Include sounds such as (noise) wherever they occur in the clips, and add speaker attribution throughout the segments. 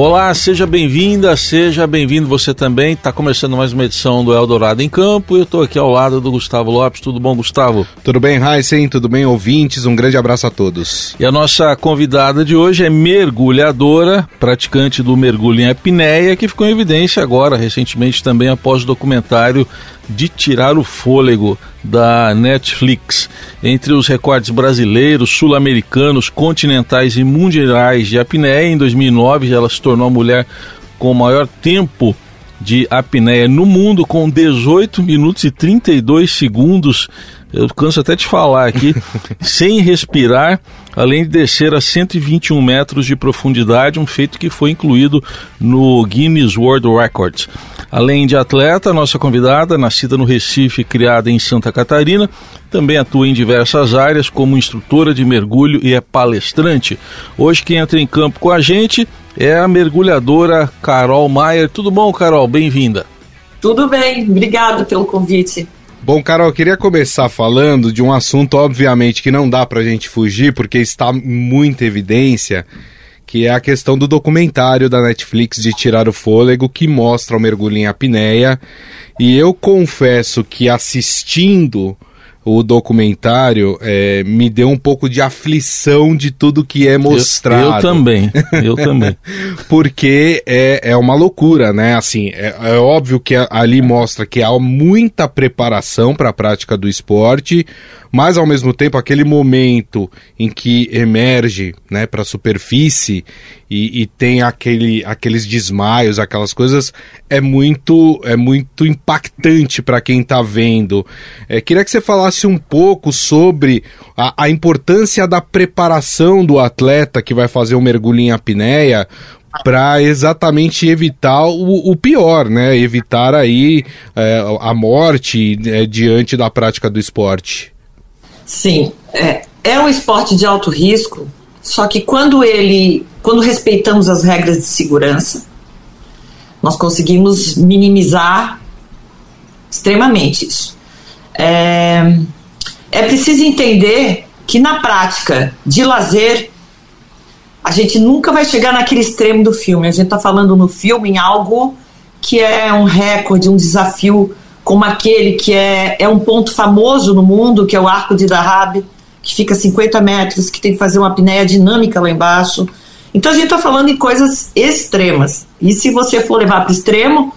Speaker 1: Olá, seja bem-vinda, seja bem-vindo você também. Está começando mais uma edição do Eldorado em Campo e eu estou aqui ao lado do Gustavo Lopes. Tudo bom, Gustavo?
Speaker 2: Tudo bem, Heisen? Tudo bem, ouvintes? Um grande abraço a todos.
Speaker 1: E a nossa convidada de hoje é mergulhadora, praticante do mergulho em apneia, que ficou em evidência agora, recentemente também após o documentário de tirar o fôlego da Netflix. Entre os recordes brasileiros, sul-americanos, continentais e mundiais de apneia, em 2009 ela se tornou a mulher com o maior tempo de apneia no mundo, com 18 minutos e 32 segundos eu canso até de falar aqui, (laughs) sem respirar, além de descer a 121 metros de profundidade, um feito que foi incluído no Guinness World Records. Além de atleta, nossa convidada, nascida no Recife e criada em Santa Catarina, também atua em diversas áreas como instrutora de mergulho e é palestrante. Hoje quem entra em campo com a gente é a mergulhadora Carol Maier. Tudo bom, Carol? Bem-vinda.
Speaker 3: Tudo bem, obrigado pelo convite.
Speaker 2: Bom, Carol, eu queria começar falando de um assunto, obviamente, que não dá pra gente fugir, porque está muita evidência, que é a questão do documentário da Netflix de Tirar o Fôlego, que mostra o mergulho em apneia. E eu confesso que assistindo o documentário é, me deu um pouco de aflição de tudo que é mostrado.
Speaker 1: Eu, eu também, eu também. (laughs)
Speaker 2: Porque é, é uma loucura, né? Assim, é, é óbvio que ali mostra que há muita preparação para a prática do esporte, mas ao mesmo tempo aquele momento em que emerge né, para a superfície e, e, tem aquele, aqueles desmaios, aquelas coisas, é muito, é muito impactante para quem está vendo. É, queria que você falasse um pouco sobre a, a importância da preparação do atleta que vai fazer o um mergulho em apneia, para exatamente evitar o, o, pior, né? Evitar aí é, a morte é, diante da prática do esporte.
Speaker 3: Sim, é, é um esporte de alto risco, só que quando ele, quando respeitamos as regras de segurança, nós conseguimos minimizar extremamente isso. É, é preciso entender que na prática de lazer a gente nunca vai chegar naquele extremo do filme. A gente está falando no filme em algo que é um recorde, um desafio como aquele que é, é um ponto famoso no mundo, que é o Arco de Dahab, que fica a 50 metros, que tem que fazer uma apneia dinâmica lá embaixo. Então a gente está falando em coisas extremas. E se você for levar para o extremo,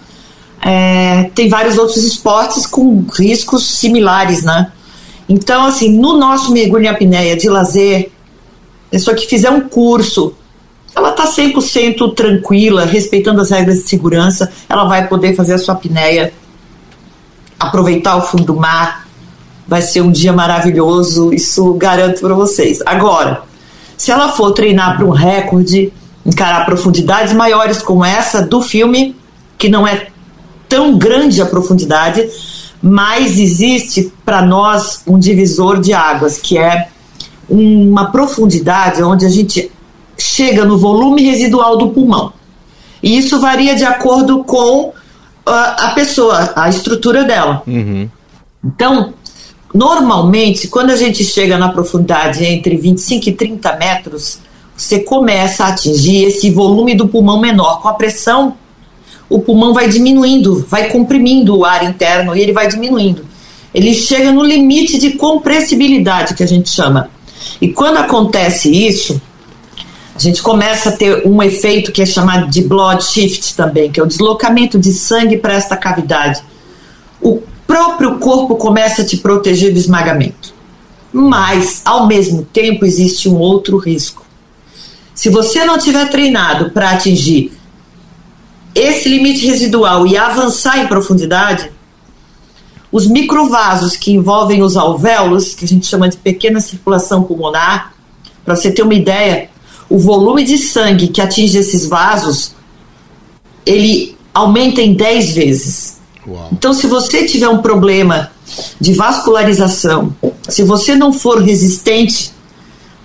Speaker 3: é, tem vários outros esportes com riscos similares, né? Então, assim, no nosso mergulho em apneia de lazer, pessoa que fizer um curso, ela está 100% tranquila, respeitando as regras de segurança, ela vai poder fazer a sua apneia aproveitar o fundo do mar. Vai ser um dia maravilhoso, isso garanto para vocês. Agora, se ela for treinar para um recorde, encarar profundidades maiores como essa do filme, que não é tão grande a profundidade, mas existe para nós um divisor de águas, que é uma profundidade onde a gente chega no volume residual do pulmão. E isso varia de acordo com a, a pessoa, a estrutura dela. Uhum. Então, normalmente, quando a gente chega na profundidade entre 25 e 30 metros, você começa a atingir esse volume do pulmão menor. Com a pressão, o pulmão vai diminuindo, vai comprimindo o ar interno e ele vai diminuindo. Ele chega no limite de compressibilidade, que a gente chama. E quando acontece isso, a gente começa a ter um efeito que é chamado de blood shift também, que é o deslocamento de sangue para esta cavidade. O próprio corpo começa a te proteger do esmagamento. Mas, ao mesmo tempo, existe um outro risco. Se você não tiver treinado para atingir esse limite residual e avançar em profundidade, os microvasos que envolvem os alvéolos, que a gente chama de pequena circulação pulmonar, para você ter uma ideia, o volume de sangue que atinge esses vasos, ele aumenta em 10 vezes. Então, se você tiver um problema de vascularização, se você não for resistente,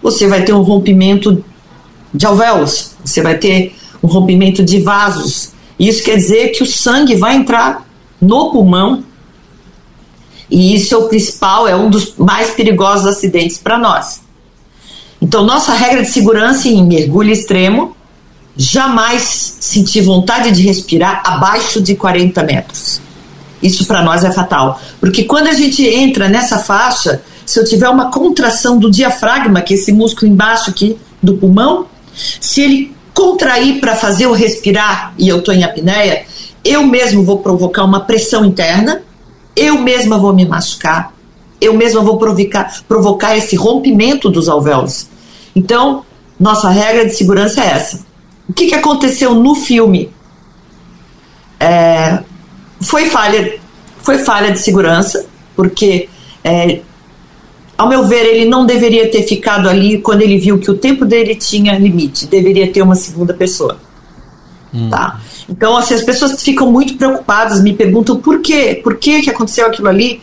Speaker 3: você vai ter um rompimento de alvéolos, você vai ter um rompimento de vasos. Isso quer dizer que o sangue vai entrar no pulmão e isso é o principal, é um dos mais perigosos acidentes para nós. Então, nossa regra de segurança em mergulho extremo, jamais sentir vontade de respirar abaixo de 40 metros. Isso para nós é fatal, porque quando a gente entra nessa faixa, se eu tiver uma contração do diafragma, que é esse músculo embaixo aqui do pulmão, se ele contrair para fazer eu respirar e eu estou em apneia, eu mesmo vou provocar uma pressão interna, eu mesma vou me machucar, eu mesma vou provocar, provocar esse rompimento dos alvéolos. Então, nossa regra de segurança é essa. O que, que aconteceu no filme? É, foi falha, foi falha de segurança, porque é, ao meu ver, ele não deveria ter ficado ali quando ele viu que o tempo dele tinha limite. Deveria ter uma segunda pessoa. Hum. Tá? Então, assim, as pessoas ficam muito preocupadas, me perguntam por quê? Por que, que aconteceu aquilo ali?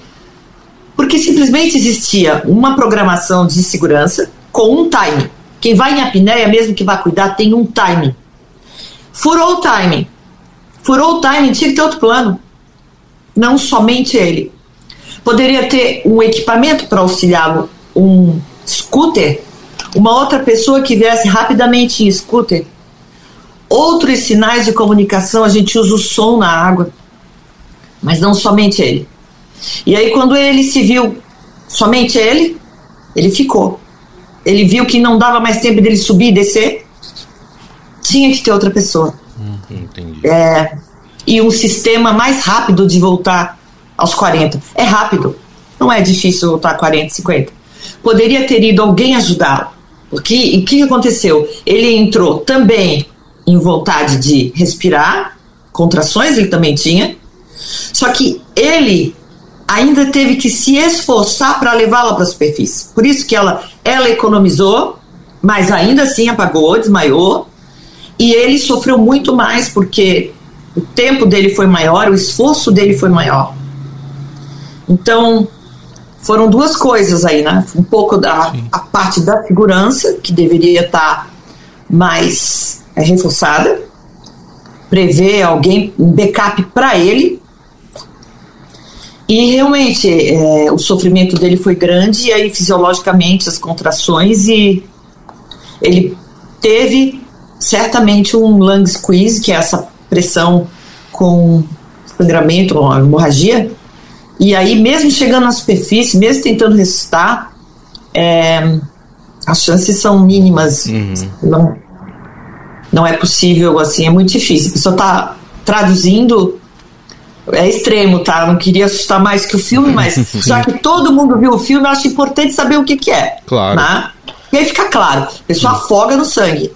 Speaker 3: Porque simplesmente existia uma programação de segurança com um time. Quem vai em apneia, mesmo que vá cuidar, tem um time. Furou o time. Furou o time, tinha que ter outro plano. Não somente ele. Poderia ter um equipamento para auxiliá-lo, um scooter, uma outra pessoa que viesse rapidamente em scooter. Outros sinais de comunicação, a gente usa o som na água, mas não somente ele. E aí, quando ele se viu somente ele, ele ficou. Ele viu que não dava mais tempo dele subir e descer, tinha que ter outra pessoa.
Speaker 2: Hum, entendi.
Speaker 3: É, e um sistema mais rápido de voltar aos 40. É rápido. Não é difícil voltar a 40, 50. Poderia ter ido alguém ajudá-lo. Porque, e o que aconteceu? Ele entrou também em vontade de respirar, contrações ele também tinha, só que ele ainda teve que se esforçar para levá-la para a superfície. Por isso que ela, ela economizou, mas ainda assim apagou, desmaiou, e ele sofreu muito mais porque o tempo dele foi maior, o esforço dele foi maior. Então, foram duas coisas aí, né? Um pouco da a parte da segurança, que deveria estar mais é, reforçada, prever alguém, um backup para ele. E realmente é, o sofrimento dele foi grande, e aí fisiologicamente as contrações, e ele teve certamente um lung squeeze, que é essa pressão com sangramento, uma hemorragia, e aí, mesmo chegando na superfície, mesmo tentando ressuscitar, é, as chances são mínimas. Uhum. Não, não é possível, assim, é muito difícil. A pessoa está traduzindo, é extremo, tá? não queria assustar mais que o filme, mas (laughs) já que todo mundo viu o filme, eu acho importante saber o que, que é.
Speaker 2: Claro.
Speaker 3: Né? E aí fica claro: a pessoa uhum. afoga no sangue.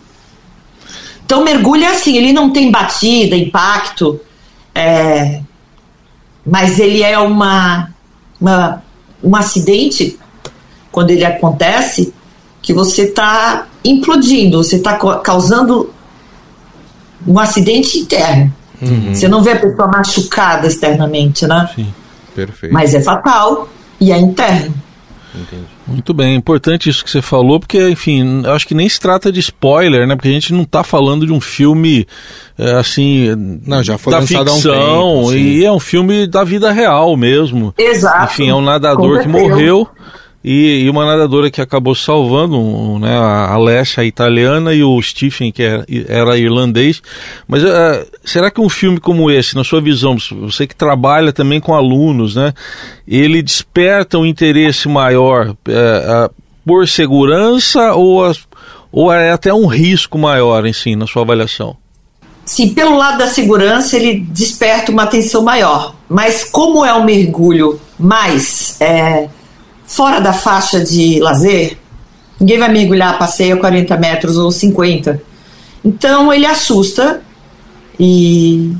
Speaker 3: Então, mergulho é assim, ele não tem batida, impacto. É, mas ele é uma, uma um acidente quando ele acontece que você está implodindo, você está causando um acidente interno. Uhum. Você não vê a pessoa machucada externamente, né?
Speaker 2: Sim, perfeito.
Speaker 3: Mas é fatal e é interno.
Speaker 1: Entendi. Muito bem, importante isso que você falou, porque, enfim, acho que nem se trata de spoiler, né? Porque a gente não está falando de um filme, é, assim,
Speaker 2: não, já foi
Speaker 1: da ficção, um tempo, e é um filme da vida real mesmo.
Speaker 3: Exato.
Speaker 1: Enfim, é um nadador que morreu e, e, uma nadadora que acabou salvando, né, a Alessia italiana e o Stephen, que era, era irlandês. Mas uh, será que um filme como esse, na sua visão, você que trabalha também com alunos, né, ele desperta um interesse maior uh, uh, por segurança ou, ou é até um risco maior si, na sua avaliação?
Speaker 3: Sim, pelo lado da segurança, ele desperta uma atenção maior. Mas como é um mergulho mais é, fora da faixa de lazer, ninguém vai mergulhar a passeio a 40 metros ou 50. Então ele assusta e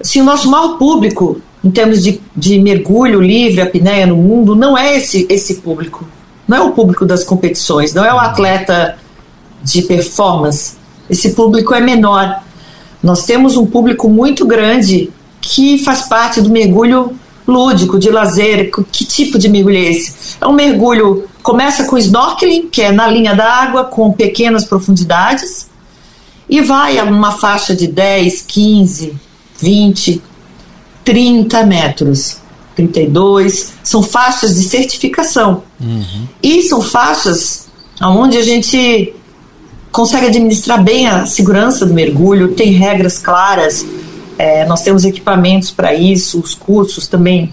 Speaker 3: assim, o nosso maior público em termos de, de mergulho livre, apneia no mundo, não é esse, esse público. Não é o público das competições, não é o atleta de performance. Esse público é menor. Nós temos um público muito grande que faz parte do mergulho lúdico, de lazer. Que tipo de mergulho é esse? É um mergulho começa com snorkeling, que é na linha d'água, com pequenas profundidades, e vai a uma faixa de 10, 15, 20, 30 metros. 32, são faixas de certificação. Uhum. E são faixas onde a gente consegue administrar bem a segurança do mergulho, tem regras claras, é, nós temos equipamentos para isso, os cursos também,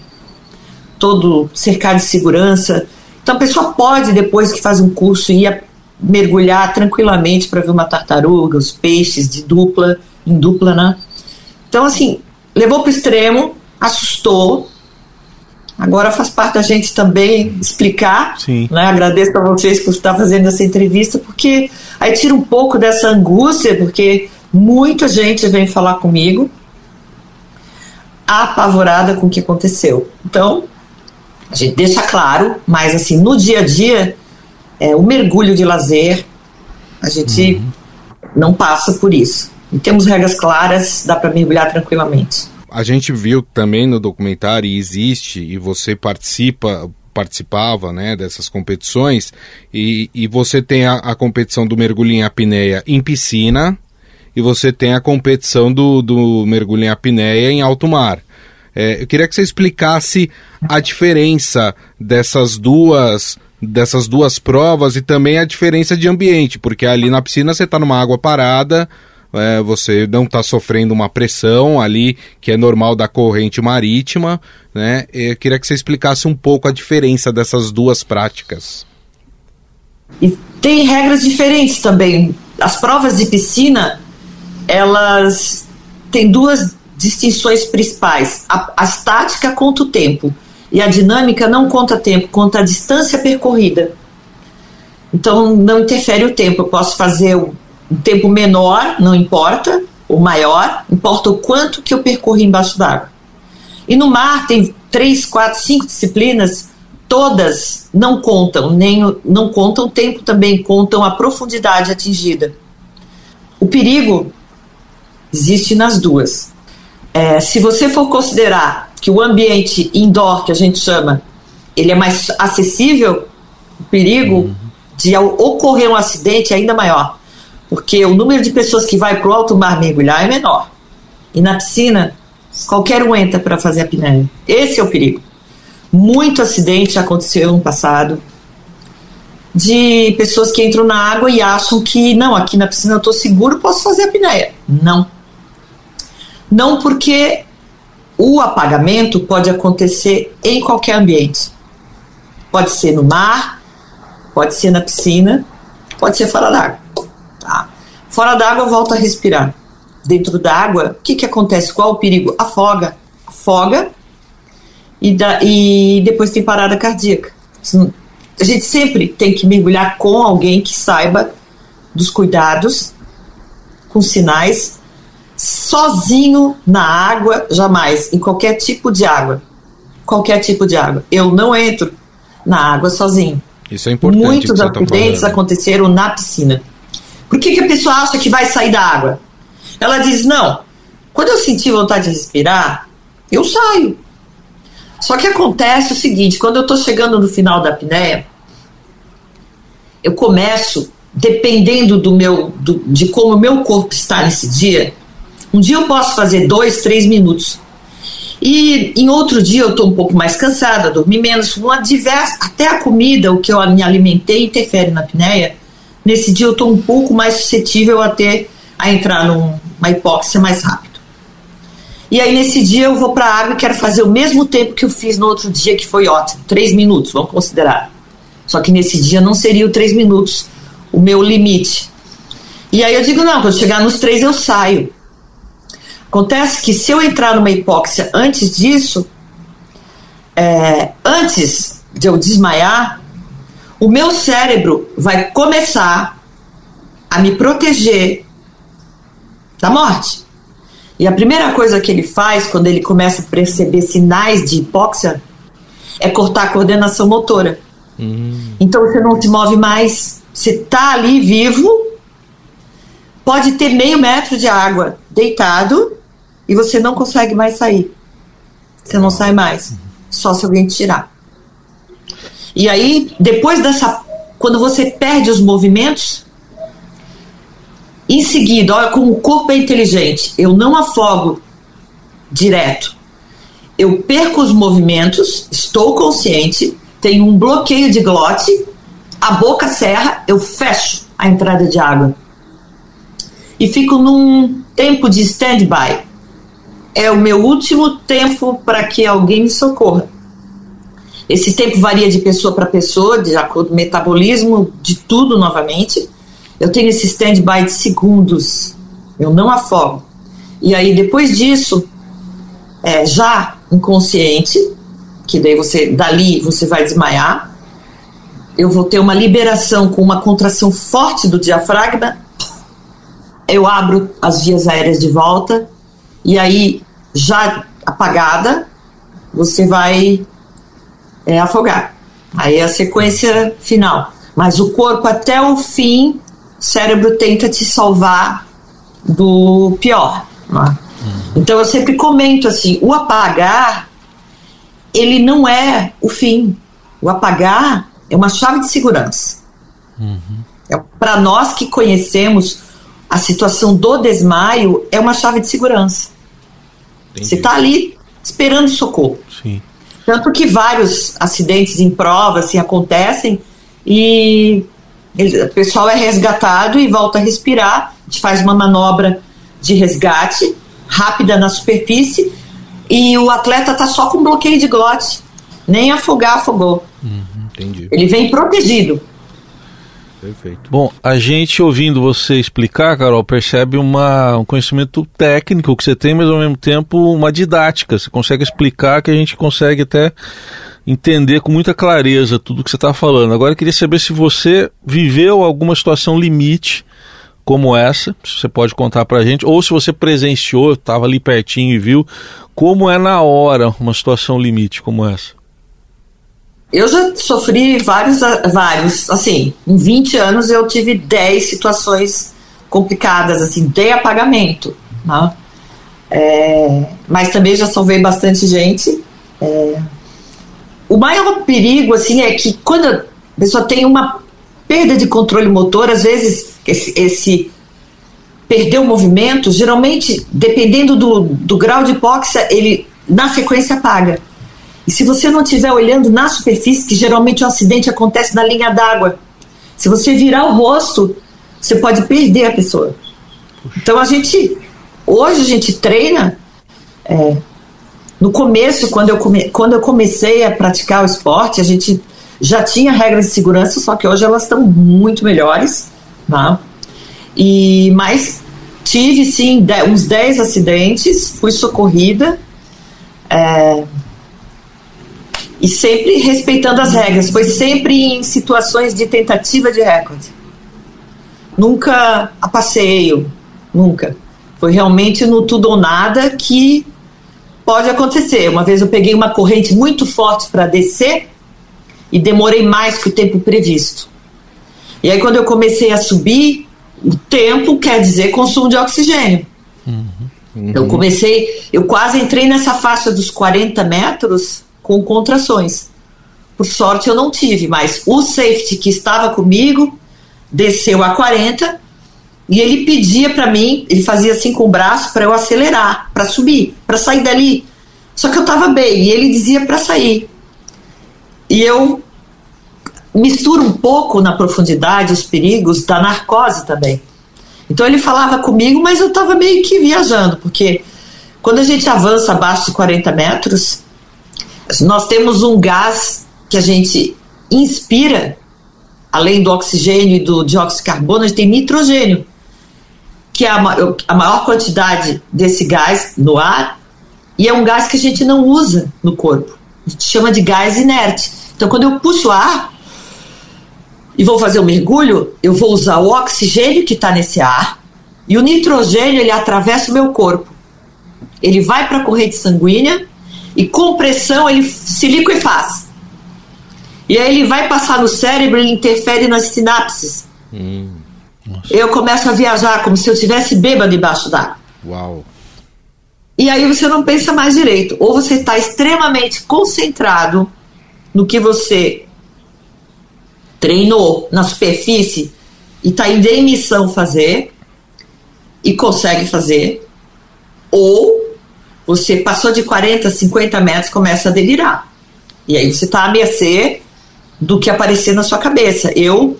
Speaker 3: todo cercado de segurança. Então a pessoa pode, depois que faz um curso, ir mergulhar tranquilamente para ver uma tartaruga, os peixes de dupla, em dupla, né? Então, assim, levou para o extremo, assustou. Agora faz parte da gente também explicar. Sim. Né? Agradeço a vocês por estar fazendo essa entrevista, porque aí tira um pouco dessa angústia, porque muita gente vem falar comigo apavorada com o que aconteceu. Então, a gente deixa claro, mas assim, no dia a dia, é, o mergulho de lazer, a gente uhum. não passa por isso. E temos regras claras, dá para mergulhar tranquilamente
Speaker 2: a gente viu também no documentário, e existe, e você participa, participava né, dessas competições, e, e você tem a, a competição do mergulho em apneia em piscina, e você tem a competição do, do mergulho em apneia em alto mar. É, eu queria que você explicasse a diferença dessas duas dessas duas provas e também a diferença de ambiente, porque ali na piscina você está numa água parada, é, você não está sofrendo uma pressão ali que é normal da corrente marítima, né? Eu queria que você explicasse um pouco a diferença dessas duas práticas.
Speaker 3: E tem regras diferentes também. As provas de piscina, elas têm duas distinções principais. A, a estática conta o tempo e a dinâmica não conta tempo, conta a distância percorrida. Então não interfere o tempo. Eu posso fazer um tempo menor, não importa, ou maior, importa o quanto que eu percorri embaixo d'água. E no mar tem três, quatro, cinco disciplinas, todas não contam, nem não contam tempo também, contam a profundidade atingida. O perigo existe nas duas. É, se você for considerar que o ambiente indoor, que a gente chama, ele é mais acessível, o perigo uhum. de ocorrer um acidente é ainda maior porque o número de pessoas que vai para o alto mar mergulhar é menor. E na piscina, qualquer um entra para fazer a apneia. Esse é o perigo. Muito acidente aconteceu no passado de pessoas que entram na água e acham que, não, aqui na piscina eu estou seguro, posso fazer a apneia. Não. Não porque o apagamento pode acontecer em qualquer ambiente. Pode ser no mar, pode ser na piscina, pode ser fora d'água. Tá? Fora d'água, volta a respirar. Dentro d'água, o que, que acontece? Qual o perigo? Afoga. Afoga e, da, e depois tem parada cardíaca. A gente sempre tem que mergulhar com alguém que saiba dos cuidados, com sinais, sozinho na água, jamais, em qualquer tipo de água. Qualquer tipo de água. Eu não entro na água sozinho.
Speaker 2: Isso é importante.
Speaker 3: Muitos tá acidentes tá aconteceram na piscina. Por que, que a pessoa acha que vai sair da água? Ela diz: não, quando eu sentir vontade de respirar, eu saio. Só que acontece o seguinte: quando eu estou chegando no final da apneia, eu começo, dependendo do meu, do, de como o meu corpo está nesse dia, um dia eu posso fazer dois, três minutos. E em outro dia eu estou um pouco mais cansada, dormi menos, uma diversa, até a comida, o que eu me alimentei interfere na apneia nesse dia eu estou um pouco mais suscetível a ter a entrar numa hipóxia mais rápido. E aí nesse dia eu vou para a água e quero fazer o mesmo tempo que eu fiz no outro dia, que foi ótimo, três minutos, vamos considerar. Só que nesse dia não seria o três minutos o meu limite. E aí eu digo, não, quando chegar nos três eu saio. Acontece que se eu entrar numa hipóxia antes disso, é, antes de eu desmaiar, o meu cérebro vai começar a me proteger da morte. E a primeira coisa que ele faz quando ele começa a perceber sinais de hipóxia é cortar a coordenação motora. Uhum. Então você não se move mais, você está ali vivo, pode ter meio metro de água deitado e você não consegue mais sair. Você não sai mais, só se alguém tirar. E aí, depois dessa. Quando você perde os movimentos, em seguida, olha como o corpo é inteligente. Eu não afogo direto. Eu perco os movimentos, estou consciente, tenho um bloqueio de glote, a boca serra, eu fecho a entrada de água. E fico num tempo de stand-by. É o meu último tempo para que alguém me socorra. Esse tempo varia de pessoa para pessoa, de acordo com o metabolismo, de tudo novamente. Eu tenho esse stand-by de segundos. Eu não afogo. E aí, depois disso, é, já inconsciente, que daí você, dali, você vai desmaiar. Eu vou ter uma liberação com uma contração forte do diafragma. Eu abro as vias aéreas de volta. E aí, já apagada, você vai é, afogar. Aí é a sequência final. Mas o corpo, até o fim, o cérebro tenta te salvar do pior. Né? Então eu sempre comento assim: o apagar, ele não é o fim. O apagar é uma chave de segurança. Uhum. É, Para nós que conhecemos a situação do desmaio, é uma chave de segurança. Entendi. Você está ali esperando socorro. Sim. Tanto que vários acidentes em prova assim, acontecem e ele, o pessoal é resgatado e volta a respirar. A gente faz uma manobra de resgate rápida na superfície e o atleta está só com bloqueio de glote. Nem afogar, afogou. Uhum, entendi. Ele vem protegido.
Speaker 1: Perfeito. Bom, a gente ouvindo você explicar, Carol, percebe uma, um conhecimento técnico que você tem, mas ao mesmo tempo uma didática. Você consegue explicar que a gente consegue até entender com muita clareza tudo que você está falando. Agora queria saber se você viveu alguma situação limite como essa, se você pode contar para a gente, ou se você presenciou, estava ali pertinho e viu, como é na hora uma situação limite como essa.
Speaker 3: Eu já sofri vários, vários, assim, em 20 anos eu tive 10 situações complicadas, assim, de apagamento, né? É, mas também já salvei bastante gente. É, o maior perigo, assim, é que quando a pessoa tem uma perda de controle motor, às vezes esse, esse perder o movimento, geralmente, dependendo do, do grau de hipóxia, ele na sequência apaga. E se você não estiver olhando na superfície, que geralmente o acidente acontece na linha d'água, se você virar o rosto, você pode perder a pessoa. Então a gente, hoje a gente treina. É, no começo, quando eu, come, quando eu comecei a praticar o esporte, a gente já tinha regras de segurança, só que hoje elas estão muito melhores. Tá? E, mas tive sim uns 10 acidentes, fui socorrida. É, e sempre respeitando as regras. Foi sempre em situações de tentativa de recorde. Nunca a passeio, nunca. Foi realmente no tudo ou nada que pode acontecer. Uma vez eu peguei uma corrente muito forte para descer e demorei mais que o tempo previsto. E aí quando eu comecei a subir, o tempo quer dizer consumo de oxigênio. Uhum. Uhum. Eu comecei, eu quase entrei nessa faixa dos 40 metros com contrações. Por sorte eu não tive, mas o safety que estava comigo desceu a 40 e ele pedia para mim, ele fazia assim com o braço para eu acelerar, para subir, para sair dali. Só que eu estava bem e ele dizia para sair. E eu misturo um pouco na profundidade os perigos da narcose também. Então ele falava comigo, mas eu estava meio que viajando, porque quando a gente avança abaixo de 40 metros, nós temos um gás que a gente inspira, além do oxigênio e do dióxido de carbono, a gente tem nitrogênio, que é a, a maior quantidade desse gás no ar, e é um gás que a gente não usa no corpo. A gente chama de gás inerte. Então, quando eu puxo ar e vou fazer um mergulho, eu vou usar o oxigênio que está nesse ar e o nitrogênio ele atravessa o meu corpo. Ele vai para a corrente sanguínea e com pressão ele se liquefaz. E aí ele vai passar no cérebro e interfere nas sinapses. Hum, eu começo a viajar como se eu estivesse bêbado debaixo d'água. Uau! E aí você não pensa mais direito. Ou você está extremamente concentrado no que você treinou na superfície e está em missão fazer e consegue fazer, ou você passou de 40, 50 metros começa a delirar. E aí você está a mercê do que aparecer na sua cabeça. Eu,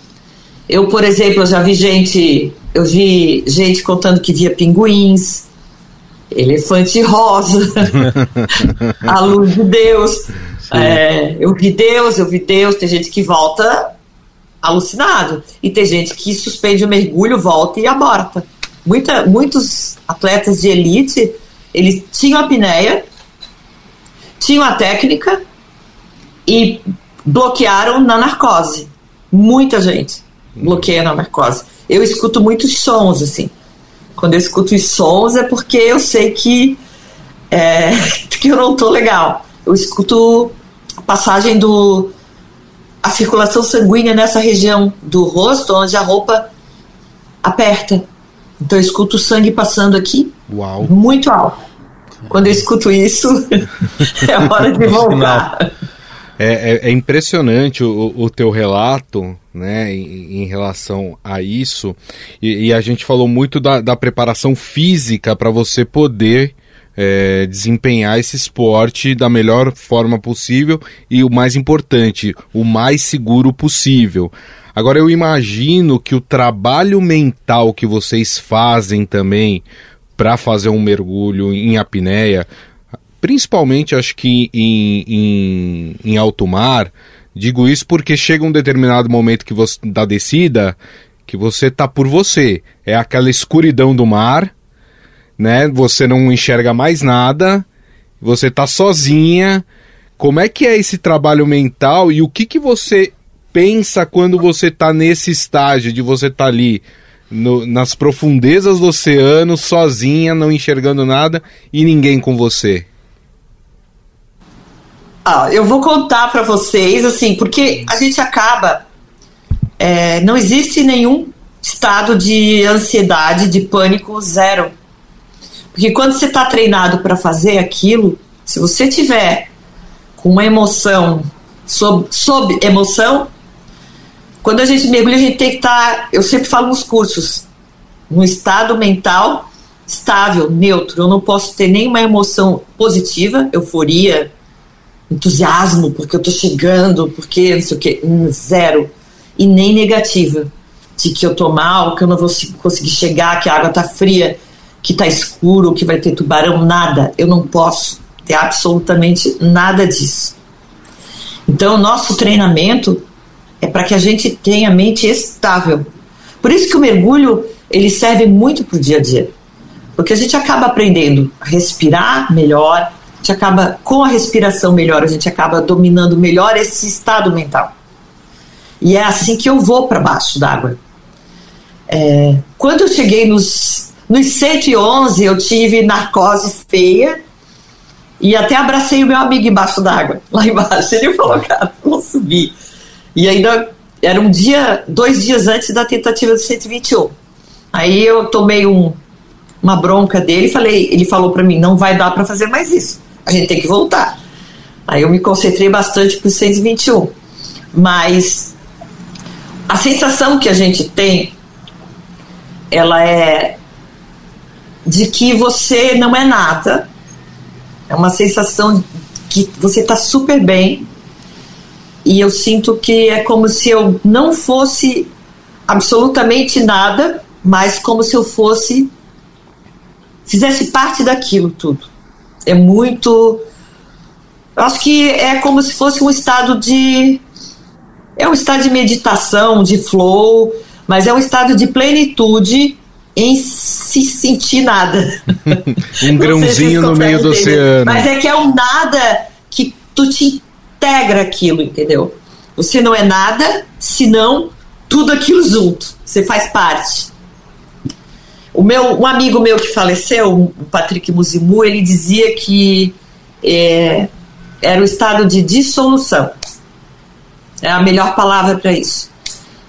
Speaker 3: eu por exemplo, eu já vi gente, eu vi gente contando que via pinguins, elefante rosa, (laughs) a luz de Deus. É, eu vi Deus, eu vi Deus. Tem gente que volta alucinado e tem gente que suspende o mergulho, volta e aborta. Muita, muitos atletas de elite, eles tinham a apneia, tinham a técnica e bloquearam na narcose. Muita gente bloqueia na narcose. Eu escuto muitos sons assim. Quando eu escuto os sons é porque eu sei que é, (laughs) que eu não tô legal. Eu escuto a passagem do a circulação sanguínea nessa região do rosto onde a roupa aperta. Então eu escuto o sangue passando aqui,
Speaker 2: Uau.
Speaker 3: muito alto. Quando eu escuto isso, (laughs) é hora de voltar.
Speaker 2: É, é, é, impressionante o, o, teu relato, né, em, em relação a isso. E, e, a gente falou muito da, da preparação física para você poder é, desempenhar esse esporte da melhor forma possível e o mais importante, o mais seguro possível. Agora eu imagino que o trabalho mental que vocês fazem também para fazer um mergulho em apneia, principalmente acho que em, em, em alto mar, digo isso porque chega um determinado momento que você, da descida que você tá por você. É aquela escuridão do mar, né? Você não enxerga mais nada, você tá sozinha. Como é que é esse trabalho mental e o que que você pensa quando você está nesse estágio de você tá ali no, nas profundezas do oceano, sozinha, não enxergando nada e ninguém com você?
Speaker 3: Ah, eu vou contar para vocês, assim, porque a gente acaba. É, não existe nenhum estado de ansiedade, de pânico zero. Porque quando você está treinado para fazer aquilo, se você tiver com uma emoção, sob, sob emoção, quando a gente mergulha, a gente tem que estar, tá, eu sempre falo nos cursos, num estado mental estável, neutro. Eu não posso ter nenhuma emoção positiva, euforia, entusiasmo, porque eu estou chegando, porque não sei o que, zero. E nem negativa, de que eu estou mal, que eu não vou conseguir chegar, que a água está fria, que está escuro, que vai ter tubarão, nada. Eu não posso ter absolutamente nada disso. Então, nosso treinamento é para que a gente tenha a mente estável. Por isso que o mergulho ele serve muito para o dia a dia, porque a gente acaba aprendendo a respirar melhor, a gente acaba com a respiração melhor, a gente acaba dominando melhor esse estado mental. E é assim que eu vou para baixo d'água. É, quando eu cheguei nos, nos 111, eu tive narcose feia e até abracei o meu amigo embaixo d'água, lá embaixo. Ele falou, cara, vou subir. E ainda era um dia, dois dias antes da tentativa do 121. Aí eu tomei um, uma bronca dele e falei, ele falou para mim, não vai dar para fazer mais isso. A gente tem que voltar. Aí eu me concentrei bastante pro 121. Mas a sensação que a gente tem ela é de que você não é nada. É uma sensação que você está super bem, e eu sinto que é como se eu não fosse absolutamente nada, mas como se eu fosse fizesse parte daquilo tudo. É muito eu acho que é como se fosse um estado de é um estado de meditação, de flow, mas é um estado de plenitude em se sentir nada. (laughs)
Speaker 2: um grãozinho no meio do oceano.
Speaker 3: Mas é que é um nada que tu te integra aquilo, entendeu? Você não é nada, senão tudo aquilo junto. Você faz parte. O meu, um amigo meu que faleceu, o Patrick Muzimu, ele dizia que é, era o estado de dissolução. É a melhor palavra para isso.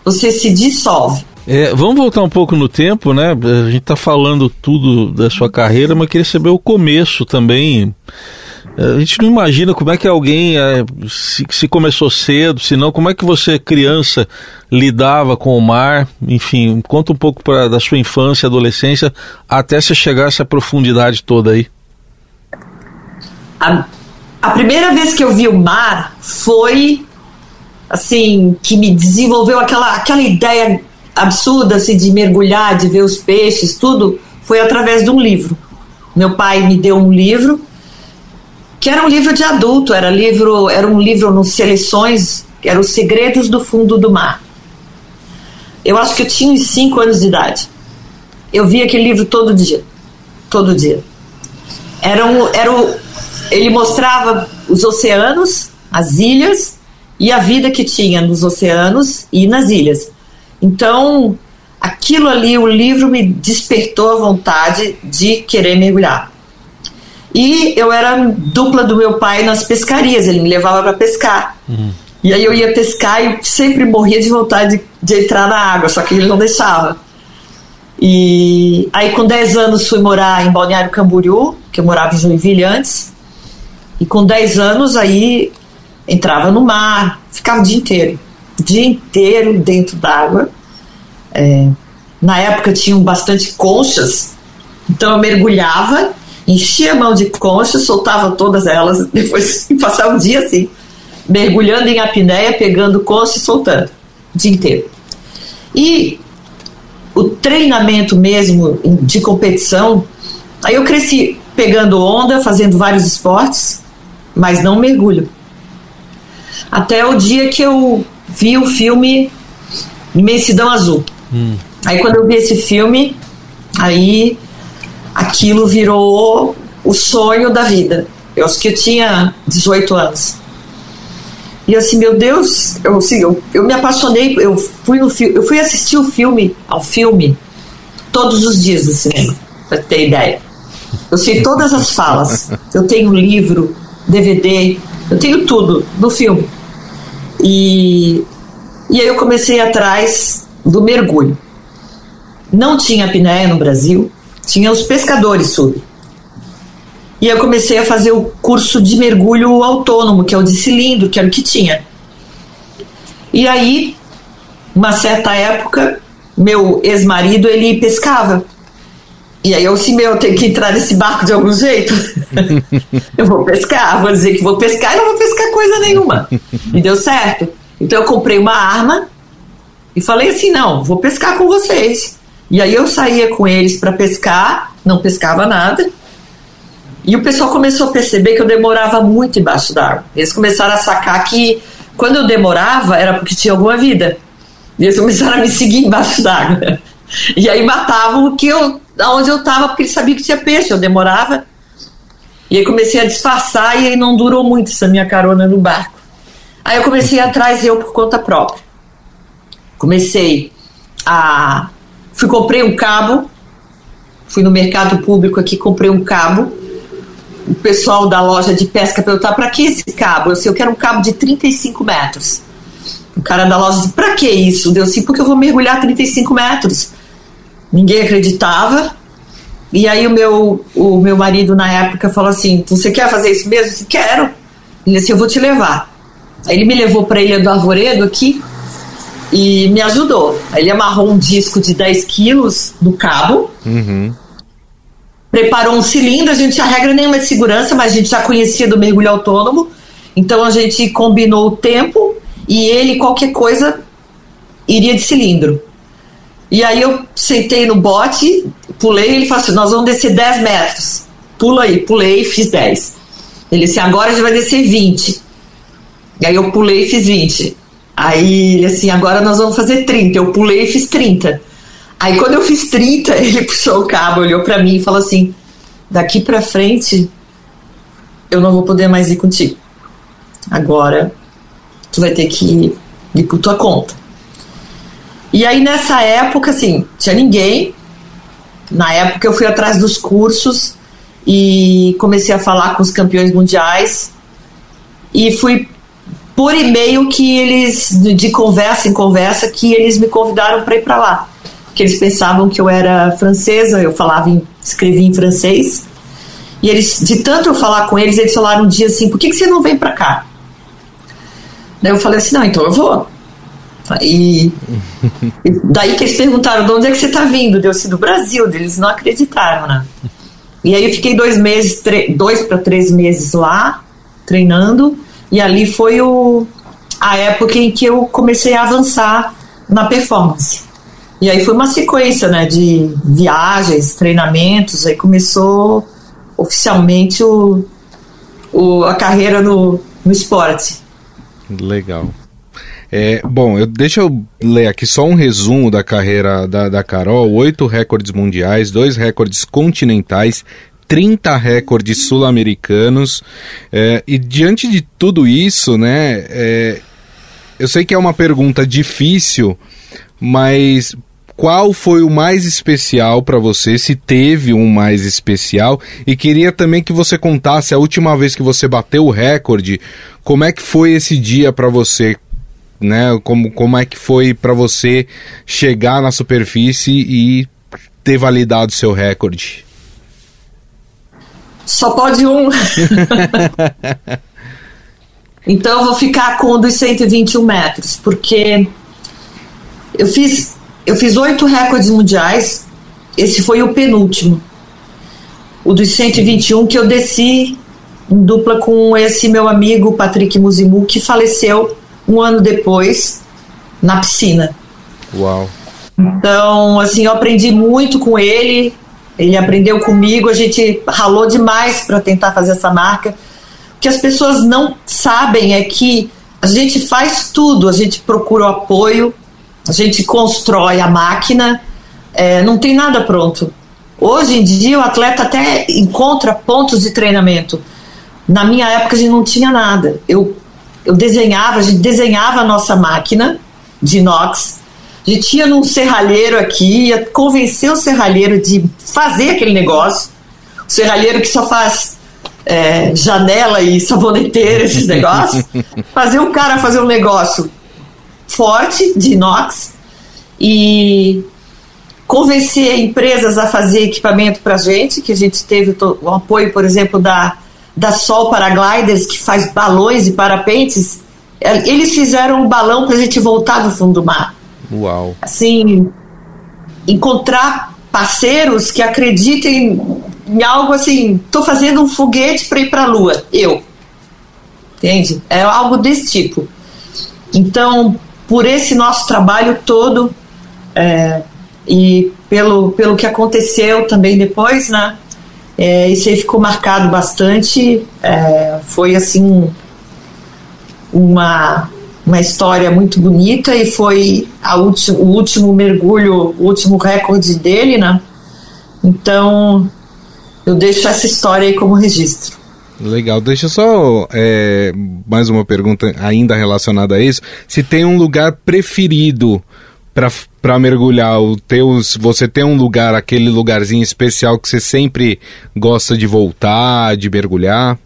Speaker 3: Você se dissolve.
Speaker 1: É, vamos voltar um pouco no tempo, né? A gente está falando tudo da sua carreira, mas queria saber o começo também A gente não imagina como é que alguém, é, se, se, começou cedo, se não, como é que você, criança, lidava com o mar? Enfim, conta um pouco pra, da sua infância, adolescência, até você chegar a essa profundidade toda aí.
Speaker 3: A, a primeira vez que eu vi o mar foi, assim, que me desenvolveu aquela, aquela ideia absurda, assim, de mergulhar, de ver os peixes, tudo, foi através de um livro. Meu pai me deu um livro que era um livro de adulto, era livro, era um livro nos seleções, era Os Segredos do Fundo do Mar. Eu acho que eu tinha uns 5 anos de idade. Eu via aquele livro todo dia, todo dia. Era um, era um, ele mostrava os oceanos, as ilhas e a vida que tinha nos oceanos e nas ilhas. Então, aquilo ali, o livro me despertou a vontade de querer mergulhar. E eu era dupla do meu pai nas pescarias, ele me levava para pescar. Uhum. E aí eu ia pescar e sempre morria de vontade de, de, entrar na água, só que ele não deixava. E aí com 10 anos fui morar em Balneário Camboriú, que eu morava em Joinville antes. E com 10 anos aí entrava no mar, ficava o dia inteiro. O dia inteiro dentro d'água. É, na época tinham bastante conchas, então eu mergulhava enchia a mão de concha, soltava todas elas, (laughs) depois passava o dia assim, mergulhando em apneia, pegando concha e soltando, o dia inteiro. E o treinamento mesmo de competição, aí eu cresci pegando onda, fazendo vários esportes, mas não mergulho. Até o dia que eu vi o filme Imensidão Azul. Hum. Aí quando eu vi esse filme, aí aquilo virou o sonho da vida. Eu acho que eu tinha 18 anos. E assim, meu Deus, eu, assim, eu, eu me apaixonei, eu fui no eu fui assistir o filme, ao filme, todos os dias no cinema, pra ter ideia. Eu sei todas as falas. Eu tenho livro, DVD, eu tenho tudo no filme. E, e aí eu comecei atrás do mergulho. Não tinha apneia no Brasil, tinha os pescadores sub. E eu comecei a fazer o curso de mergulho autônomo, que é o de cilindro, que era o que tinha. E aí, uma certa época, meu ex-marido, ele pescava. E aí eu assim, meu, eu tenho que entrar nesse barco de algum jeito. (laughs) eu vou pescar, vou dizer que vou pescar e não vou pescar coisa nenhuma. E deu certo. Então eu comprei uma arma e falei assim, não, vou pescar com vocês. E aí eu saía com eles para pescar, não pescava nada. E o pessoal começou a perceber que eu demorava muito embaixo d'água. Eles começaram a sacar que quando eu demorava era porque tinha alguma vida. E eles começaram a me seguir embaixo d'água. (laughs) E aí matavam o que eu, aonde eu estava, porque eles sabiam que tinha peixe. Eu demorava. E aí comecei a disfarçar e aí não durou muito essa minha carona no barco. Aí eu comecei atrás eu por conta própria. Comecei a Fui comprei um cabo, fui no mercado público aqui, comprei um cabo. O pessoal da loja de pesca perguntou: para que esse cabo? Eu disse: eu quero um cabo de 35 metros. O cara da loja disse: para que isso? Deu assim, porque eu vou mergulhar 35 metros. Ninguém acreditava. E aí o meu, o meu marido na época falou assim: você quer fazer isso mesmo? Eu disse, quero. Ele disse: eu vou te levar. Aí ele me levou para a Ilha do Arvoredo aqui e me ajudou. Ele amarrou um disco de 10 quilos no cabo. Uhum. Preparou um cilindro, a gente tinha regra nenhuma de segurança, mas a gente já conhecia do mergulho autônomo. Então a gente combinou o tempo e ele, qualquer coisa, iria de cilindro. E aí eu sentei no bote, pulei, ele falou assim: Nós vamos descer 10 metros. Pula aí, pulei, fiz 10. Ele disse: Agora a gente vai descer 20. E aí eu pulei e fiz 20. Aí ele assim, agora nós vamos fazer 30. Eu pulei e fiz 30. Aí quando eu fiz 30, (laughs) ele puxou o cabo, olhou para mim e falou assim: daqui para frente eu não vou poder mais ir contigo. Agora tu vai ter que ir por tua conta. E aí nessa época, assim, tinha ninguém. Na época eu fui atrás dos cursos e comecei a falar com os campeões mundiais e fui por e-mail que eles, de conversa em conversa, que eles me convidaram para ir para lá. Porque eles pensavam que eu era francesa, eu falava, em, escrevia em francês. E eles, de tanto eu falar com eles, eles falaram um dia assim: por que, que você não vem para cá? Daí eu falei assim: não, então eu vou. E, e (laughs) daí que eles perguntaram: de onde é que você está vindo? Deu assim, do Brasil. Eles não acreditaram, né? E aí eu fiquei dois meses, dois para três meses lá, treinando. E ali foi o, a época em que eu comecei a avançar na performance. E aí foi uma sequência né, de viagens, treinamentos, aí começou oficialmente o, o, a carreira no, no esporte.
Speaker 2: Legal. É, bom, eu, deixa eu ler aqui só um resumo da carreira da, da Carol: oito recordes mundiais, dois recordes continentais, 30 recordes sul-americanos. É, e diante de tudo isso, né? É, eu sei que é uma pergunta difícil, mas qual foi o mais especial para você, se teve um mais especial, e queria também que você contasse a última vez que você bateu o recorde, como é que foi esse dia para você, né? Como, como é que foi para você chegar na superfície e ter validado seu recorde?
Speaker 3: Só pode um. (laughs) então eu vou ficar com o dos 121 metros, porque eu fiz eu fiz oito recordes mundiais. Esse foi o penúltimo. O dos 121 que eu desci em dupla com esse meu amigo Patrick Muzimu, que faleceu um ano depois na piscina.
Speaker 2: Uau.
Speaker 3: Então, assim, eu aprendi muito com ele. Ele aprendeu comigo. A gente ralou demais para tentar fazer essa marca. O que as pessoas não sabem é que a gente faz tudo, a gente procura o apoio, a gente constrói a máquina, é, não tem nada pronto. Hoje em dia o atleta até encontra pontos de treinamento. Na minha época a gente não tinha nada. Eu, eu desenhava, a gente desenhava a nossa máquina de inox. A gente ia num serralheiro aqui, ia convencer o serralheiro de fazer aquele negócio. O serralheiro que só faz é, janela e saboneteira, esses negócios. (laughs) fazer o cara fazer um negócio forte de inox e convencer empresas a fazer equipamento para gente, que a gente teve o apoio, por exemplo, da, da Sol Paragliders, que faz balões e parapentes. É, eles fizeram um balão para a gente voltar do fundo do mar.
Speaker 2: Uau!
Speaker 3: Assim, encontrar parceiros que acreditem em algo assim, estou fazendo um foguete para ir para a Lua, eu. Entende? É algo desse tipo. Então, por esse nosso trabalho todo é, e pelo, pelo que aconteceu também depois, né? É, isso aí ficou marcado bastante. É, foi assim uma, uma história muito bonita e foi ulti, o último mergulho, o último recorde dele, né? Então eu deixo essa história aí como registro.
Speaker 2: Legal, deixa só é, mais uma pergunta ainda relacionada a isso. Se tem um lugar preferido para mergulhar, o teus, você tem um lugar, aquele lugarzinho especial que você sempre gosta de voltar, de mergulhar?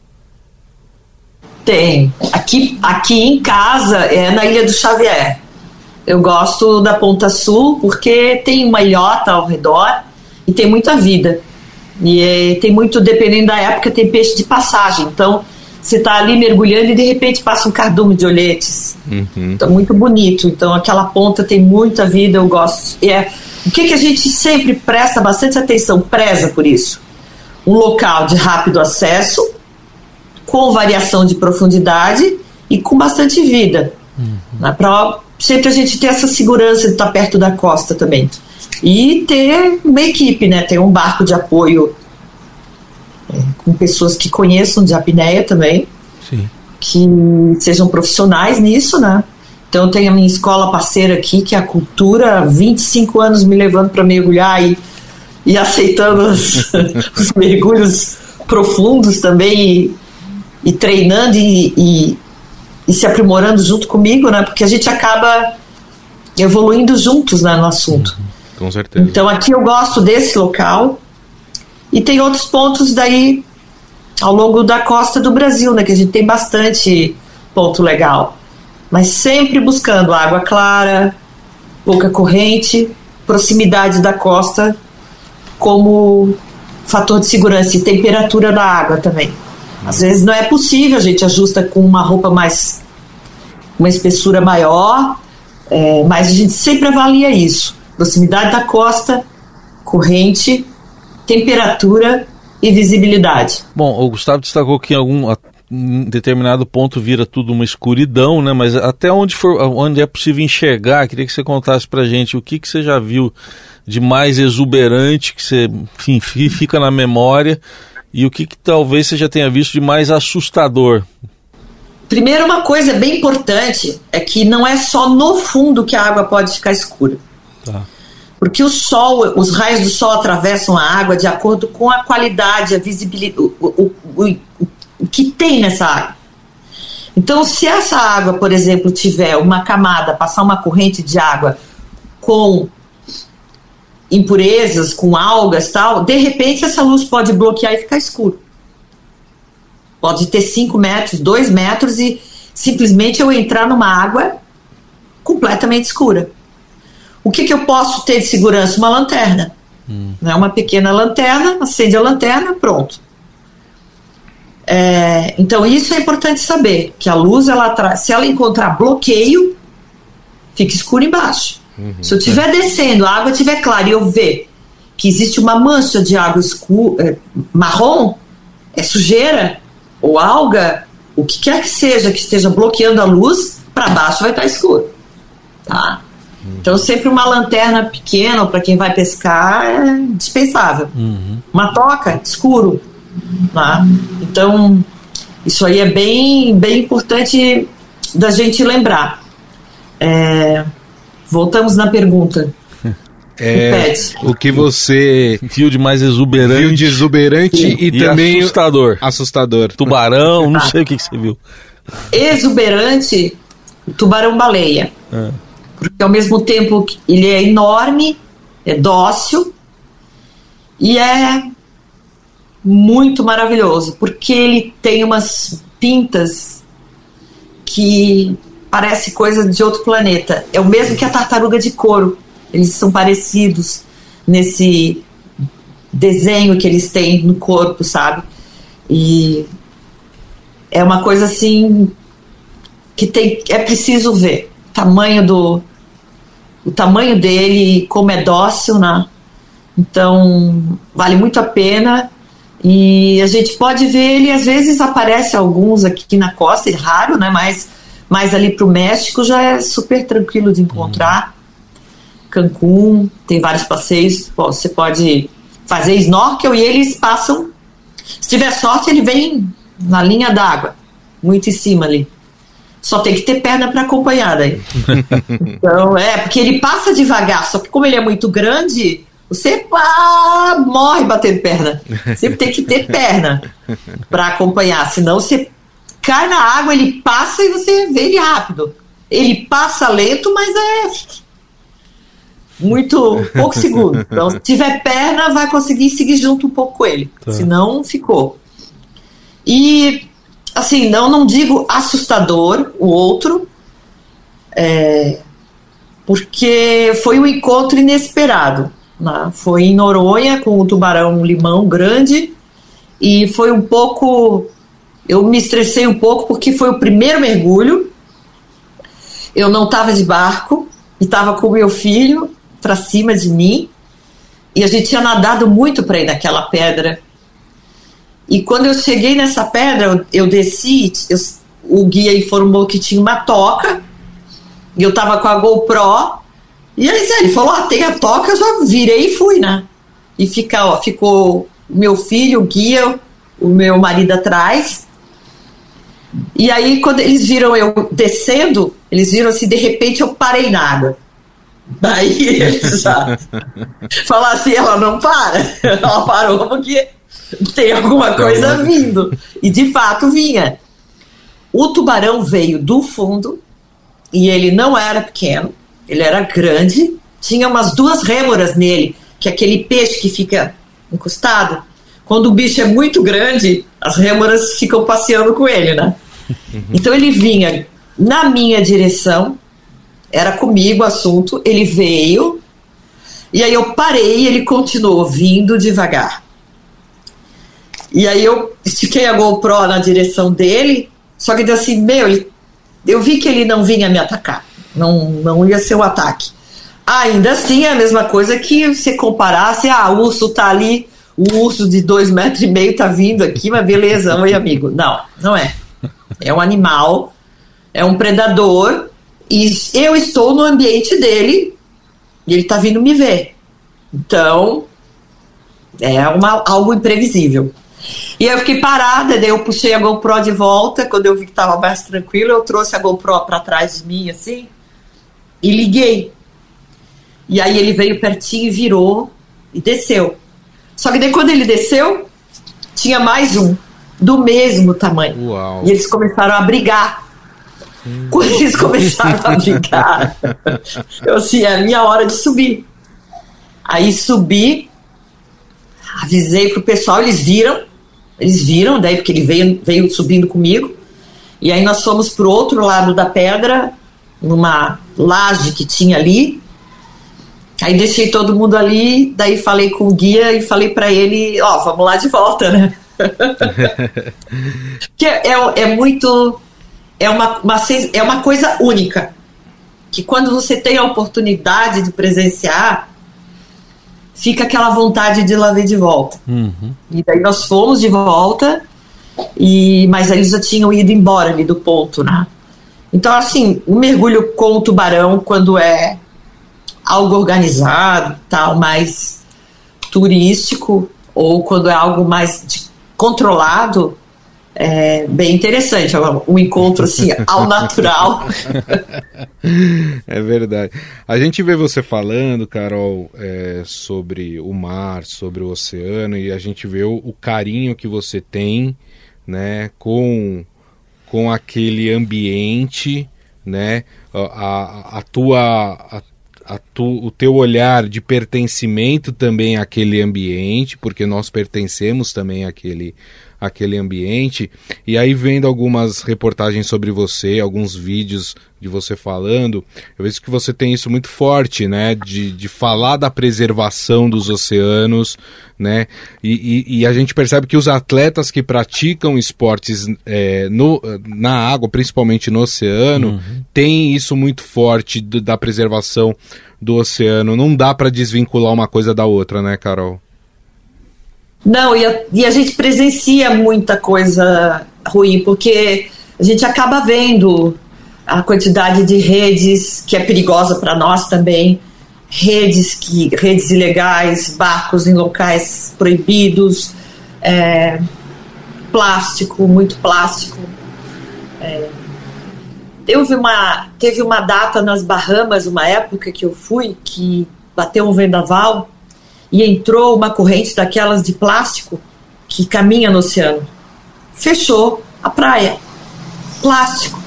Speaker 3: Tem. Aqui, aqui em casa é na Ilha do Xavier. Eu gosto da Ponta Sul porque tem uma ilhota ao redor e tem muita vida. E é, tem muito, dependendo da época, tem peixe de passagem. Então, você está ali mergulhando e de repente passa um cardume de olhetes. Uhum. Então, muito bonito. Então, aquela ponta tem muita vida, eu gosto. E é, o que, que a gente sempre presta bastante atenção, preza por isso? Um local de rápido acesso, com variação de profundidade e com bastante vida. Uhum. Né? Para sempre a gente ter essa segurança de estar perto da costa também. E ter uma equipe, né? Ter um barco de apoio é, com pessoas que conheçam de apneia também, Sim. que sejam profissionais nisso, né? Então eu tenho a minha escola parceira aqui, que é a Cultura, 25 anos me levando para mergulhar e, e aceitando os, (laughs) os mergulhos profundos também e, e treinando e, e, e, se aprimorando junto comigo, né? Porque a gente acaba evoluindo juntos né, no assunto. Uhum.
Speaker 2: Com certeza.
Speaker 3: Então aqui eu gosto desse local. E tem outros pontos daí ao longo da costa do Brasil, né? Que a gente tem bastante ponto legal. Mas sempre buscando água clara, pouca corrente, proximidade da costa como fator de segurança e temperatura da água também. Às vezes não é possível, a gente ajusta com uma roupa mais. uma espessura maior, é, mas a gente sempre avalia isso: proximidade da costa, corrente, temperatura e visibilidade.
Speaker 1: Bom, o Gustavo destacou que em algum em determinado ponto vira tudo uma escuridão, né? Mas até onde for, onde é possível enxergar, queria que você contasse pra gente o que, que você já viu de mais exuberante que você, enfim, fica na memória e o que, que talvez você já tenha visto de mais assustador.
Speaker 3: Primeiro, uma coisa bem importante é que não é só no fundo que a água pode ficar escura. Tá. Porque o sol, os raios do sol atravessam a água de acordo com a qualidade, a visibilidade, o, o, o, o que tem nessa água. Então, se essa água, por exemplo, tiver uma camada, passar uma corrente de água com impurezas, com algas tal, de repente essa luz pode bloquear e ficar escuro. Pode ter 5 metros, 2 metros e simplesmente eu entrar numa água completamente escura. O que, que eu posso ter de segurança? Uma lanterna. Hum. Né? Uma pequena lanterna, acende a lanterna, pronto. É, então isso é importante saber, que a luz, ela se ela encontrar bloqueio, fica escuro embaixo. Uhum, se eu estiver descendo, a água estiver clara e eu ver que existe uma mancha de água escura, é, marrom, é sujeira ou alga, o que quer que seja que esteja bloqueando a luz, para baixo vai estar escuro. Tá? Uhum. Então, sempre uma lanterna pequena para quem vai pescar é dispensável. Uhum. Uma toca, escuro. Tá? Então, isso aí é bem, bem importante da gente lembrar. É, voltamos na pergunta. (laughs)
Speaker 2: É, o que você
Speaker 1: viu de mais exuberante,
Speaker 2: viu de exuberante e, e, também
Speaker 1: assustador.
Speaker 2: Assustador.
Speaker 1: Tubarão, não (laughs) sei o que, que você viu.
Speaker 3: Exuberante, tubarão-baleia. É. Porque ao mesmo tempo ele é enorme, é dócil e é muito maravilhoso, porque ele tem umas pintas que parece coisa de outro planeta. É o mesmo que a tartaruga de couro. Eles são parecidos nesse desenho que eles têm no corpo, sabe? E é uma coisa assim que tem é preciso ver o tamanho do o tamanho dele, como é dócil, né? Então, vale muito a pena e a gente pode ver ele, às vezes aparece alguns aqui na costa, é raro, né? Mas, mas ali para o México já é super tranquilo de encontrar. Uhum. Cancún, tem vários passeios, você pode fazer snorkel e eles passam. Se tiver sorte, ele vem na linha d'água, muito em cima ali. Só tem que ter perna para acompanhar daí. (laughs) então, é, porque ele passa devagar, só que como ele é muito grande, você pá, morre batendo perna. Sempre tem que ter perna para acompanhar, senão você cai na água, ele passa e você vê ele rápido. Ele passa lento, mas é muito pouco segundo. Então, se tiver perna, vai conseguir seguir junto um pouco com ele. Tá. Senão, ficou. E, assim, não, não digo assustador o outro, é, porque foi um encontro inesperado. Né? Foi em Noronha com o tubarão limão grande e foi um pouco. Eu me estressei um pouco porque foi o primeiro mergulho. Eu não estava de barco e estava com meu filho para cima de mim e a gente tinha nadado muito para ir naquela pedra. E quando eu cheguei nessa pedra, eu, desci, eu, o guia informou que tinha uma toca e eu estava com a GoPro e aí ele falou: ah, tem a toca, eu já virei e fui, né? E fica, ó, ficou meu filho, o guia, o meu marido atrás. E aí, quando eles viram eu descendo, eles viram assim, de repente eu parei na água. Daí (laughs) eles já falaram assim: ela não para, (laughs) ela parou porque tem alguma coisa vindo. E de fato vinha. O tubarão veio do fundo e ele não era pequeno ele era grande, tinha umas duas rêmoras nele, que é aquele peixe que fica encostado. Quando o bicho é muito grande, as rêmoras ficam passeando com ele, né? Então ele vinha na minha direção, era comigo o assunto, ele veio, e aí eu parei e ele continuou vindo devagar. E aí eu estiquei a GoPro na direção dele, só que deu assim, meu, ele, eu vi que ele não vinha me atacar, não, não ia ser um ataque. Ainda assim é a mesma coisa que você comparasse, ah, o urso tá ali, o urso de dois metros e meio tá vindo aqui, mas beleza, oi amigo. Não, não é. É um animal, é um predador, e eu estou no ambiente dele e ele tá vindo me ver. Então, é uma, algo imprevisível. E eu fiquei parada, daí eu puxei a GoPro de volta, quando eu vi que estava mais tranquilo, eu trouxe a GoPro para trás de mim, assim, e liguei. E aí ele veio pertinho e virou e desceu. Só que daí quando ele desceu, tinha mais um, do mesmo tamanho. Uau. E eles começaram a brigar. Hum. Quando eles (laughs) começaram a brigar, eu assim, é a minha hora de subir. Aí subi, avisei pro pessoal, eles viram, eles viram, daí porque ele veio, veio subindo comigo. E aí nós fomos pro outro lado da pedra, numa laje que tinha ali. Aí deixei todo mundo ali, daí falei com o guia e falei para ele, ó, oh, vamos lá de volta, né? (laughs) que é, é, é, muito é uma, uma, é uma coisa única que quando você tem a oportunidade de presenciar fica aquela vontade de ir lá ver de volta. Uhum. E daí nós fomos de volta, e mas eles já tinham ido embora ali do ponto, né? Então, assim, o mergulho com o tubarão, quando é algo organizado, tal, mais turístico, ou quando é algo mais de, controlado, é bem interessante, é um encontro assim (laughs) ao natural.
Speaker 2: É verdade. A gente vê você falando, Carol, é, sobre o mar, sobre o oceano e a gente vê o, o carinho que você tem, né, com com aquele ambiente, né, a, a, a tua a, a tu, o teu olhar de pertencimento também àquele ambiente, porque nós pertencemos também àquele, àquele ambiente. E aí, vendo algumas reportagens sobre você, alguns vídeos de você falando, eu vejo que você tem isso muito forte, né? De, de falar da preservação dos oceanos, né? E, e, e a gente percebe que os atletas que praticam esportes é, no, na água, principalmente no oceano, uhum. têm isso muito forte do, da preservação do oceano. Não dá para desvincular uma coisa da outra, né, Carol?
Speaker 3: Não, e a, e a gente presencia muita coisa ruim, porque a gente acaba vendo a quantidade de redes que é perigosa para nós também, redes que redes ilegais, barcos em locais proibidos, é, plástico, muito plástico. É, teve uma teve uma data nas Bahamas, uma época que eu fui que bateu um vendaval e entrou uma corrente daquelas de plástico que caminha no oceano. Fechou a praia. Plástico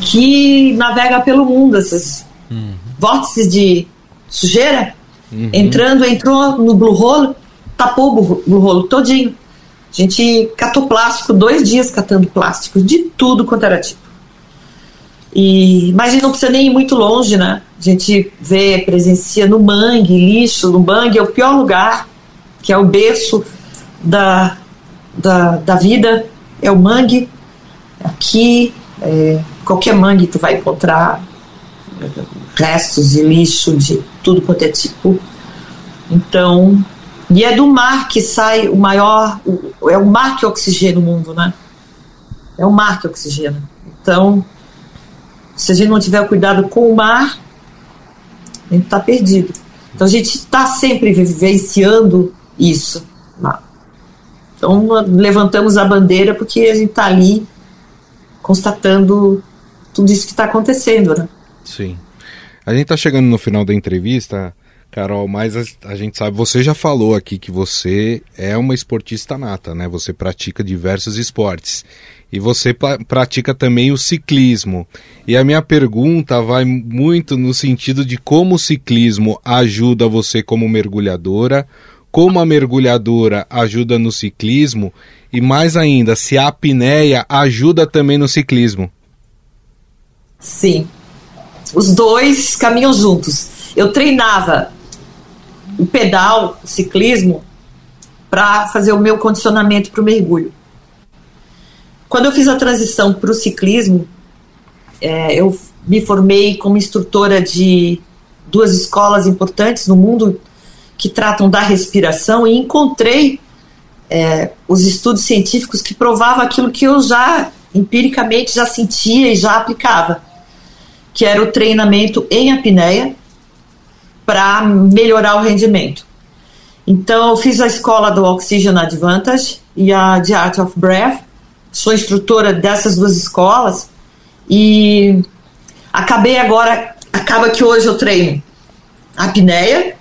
Speaker 3: que navega pelo mundo, esses uhum. vórtices de sujeira, uhum. entrando, entrou no Blue Hole, tapou o Blue Hole todinho. A gente catou plástico, dois dias catando plástico, de tudo quanto era tipo. E, mas a gente não precisa nem ir muito longe, né? A gente vê, presencia no mangue, lixo, no mangue é o pior lugar, que é o berço da, da, da vida, é o mangue. Aqui, é, qualquer mangue tu vai encontrar restos de lixo de tudo quanto é tipo. Então, e é do mar que sai o maior, é o mar que oxigena o mundo, né? É o mar que oxigena. Então, se a gente não tiver cuidado com o mar, a gente está perdido. Então a gente está sempre vivenciando isso. Então levantamos a bandeira porque a gente está ali constatando tudo isso que está acontecendo, né?
Speaker 2: Sim. A gente está chegando no final da entrevista, Carol, mas a, a, gente sabe, você já falou aqui que você é uma esportista nata, né? Você pratica diversos esportes. E você pratica também o ciclismo. E a minha pergunta vai muito no sentido de como o ciclismo ajuda você como mergulhadora, como a mergulhadora ajuda no ciclismo e mais ainda, se a apneia ajuda também no ciclismo.
Speaker 3: Sim. Os dois caminham juntos. Eu treinava o pedal, o ciclismo, para fazer o meu condicionamento para o mergulho. Quando eu fiz a transição para o ciclismo, é, eu me formei como instrutora de duas escolas importantes no mundo que tratam da respiração e encontrei é, os estudos científicos que provavam aquilo que eu já empiricamente já sentia e já aplicava, que era o treinamento em apneia para melhorar o rendimento. Então, eu fiz a escola do Oxygen Advantage e a The Art of Breath. Sou instrutora dessas duas escolas e acabei agora, acaba que hoje eu treino apneia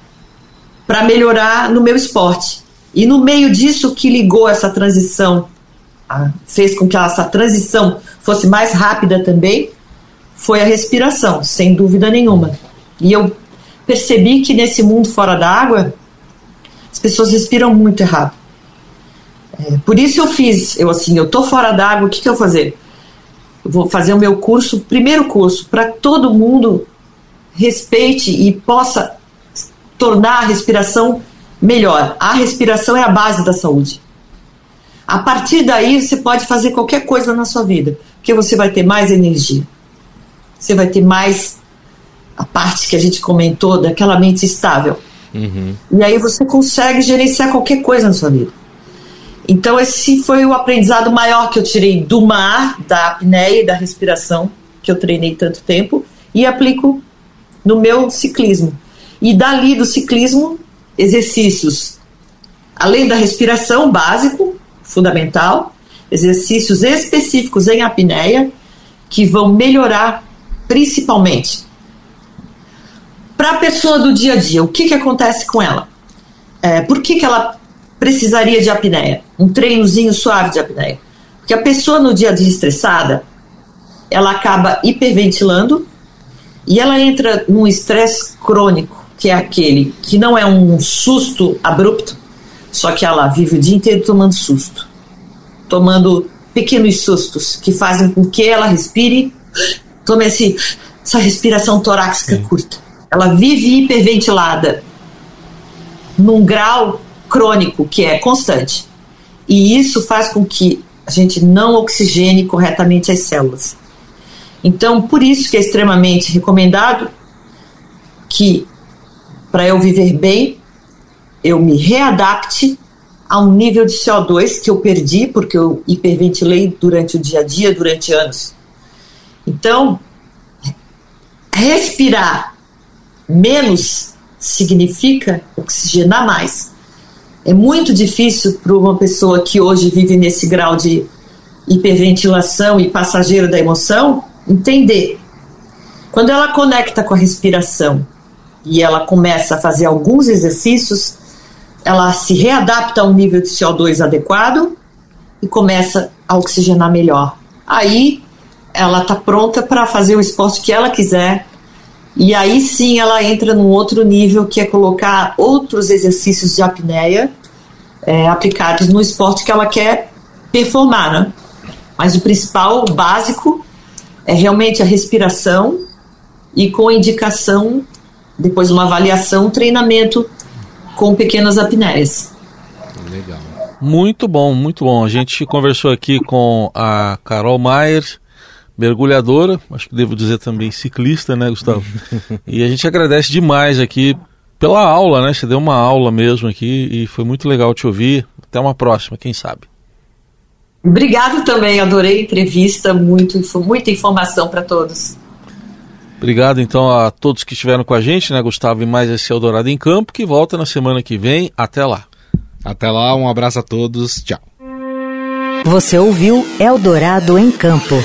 Speaker 3: para melhorar no meu esporte. E no meio disso que ligou essa transição, fez com que essa transição fosse mais rápida também, foi a respiração, sem dúvida nenhuma. E eu percebi que nesse mundo fora d'água, as pessoas respiram muito errado. É, por isso eu fiz, eu assim, eu tô fora d'água, o que, que eu vou fazer? Eu vou fazer o meu curso, primeiro curso, para todo mundo respeite e possa tornar a respiração melhor. A respiração é a base da saúde. A partir daí você pode fazer qualquer coisa na sua vida, porque você vai ter mais energia. Você vai ter mais a parte que a gente comentou daquela mente estável. Uhum. E aí você consegue gerenciar qualquer coisa na sua vida. Então esse foi o aprendizado maior que eu tirei do mar, da apneia e da respiração, que eu treinei tanto tempo, e aplico no meu ciclismo. E dali do ciclismo, exercícios, além da respiração básico, fundamental, exercícios específicos em apneia, que vão melhorar principalmente para a pessoa do dia a dia, o que, que acontece com ela? É, por que, que ela precisaria de apneia? Um treinozinho suave de apneia. Porque a pessoa no dia a dia estressada, ela acaba hiperventilando e ela entra num estresse crônico, que é aquele que não é um susto abrupto, só que ela vive o dia inteiro tomando susto, tomando pequenos sustos que fazem com que ela respire, tome esse, essa respiração torácica Sim. curta ela vive hiperventilada num grau crônico que é constante. E isso faz com que a gente não oxigene corretamente as células. Então, por isso que é extremamente recomendado que, para eu viver bem, eu me readapte a um nível de CO2 que eu perdi porque eu hiperventilei durante o dia a dia, durante anos. Então, respirar menos significa oxigenar mais. É muito difícil para uma pessoa que hoje vive nesse grau de hiperventilação e passageiro da emoção entender. Quando ela conecta com a respiração e ela começa a fazer alguns exercícios, ela se readapta a um nível de CO2 adequado e começa a oxigenar melhor. Aí ela está pronta para fazer o esporte que ela quiser, e aí sim ela entra num outro nível que é colocar outros exercícios de apneia é, aplicados no esporte que ela quer performar, né? Mas o principal, o básico, é realmente a respiração e com indicação, depois de uma avaliação, treinamento com pequenas apneias.
Speaker 1: Legal. Muito bom, muito bom. A gente conversou aqui com a Carol Maier, mergulhadora, acho que devo dizer também ciclista, né, Gustavo? (laughs) e a gente agradece demais aqui pela aula, né? Você deu uma aula mesmo aqui e foi muito legal te ouvir. Até uma próxima, quem sabe.
Speaker 3: Obrigado também, adorei a entrevista, muito, muita informação para todos.
Speaker 1: Obrigado então a todos que estiveram com a gente, né, Gustavo, e mais esse Eldorado em Campo, que volta na semana que vem. Até lá.
Speaker 2: Até lá, um abraço a todos, tchau.
Speaker 4: Você ouviu Eldorado em Campo.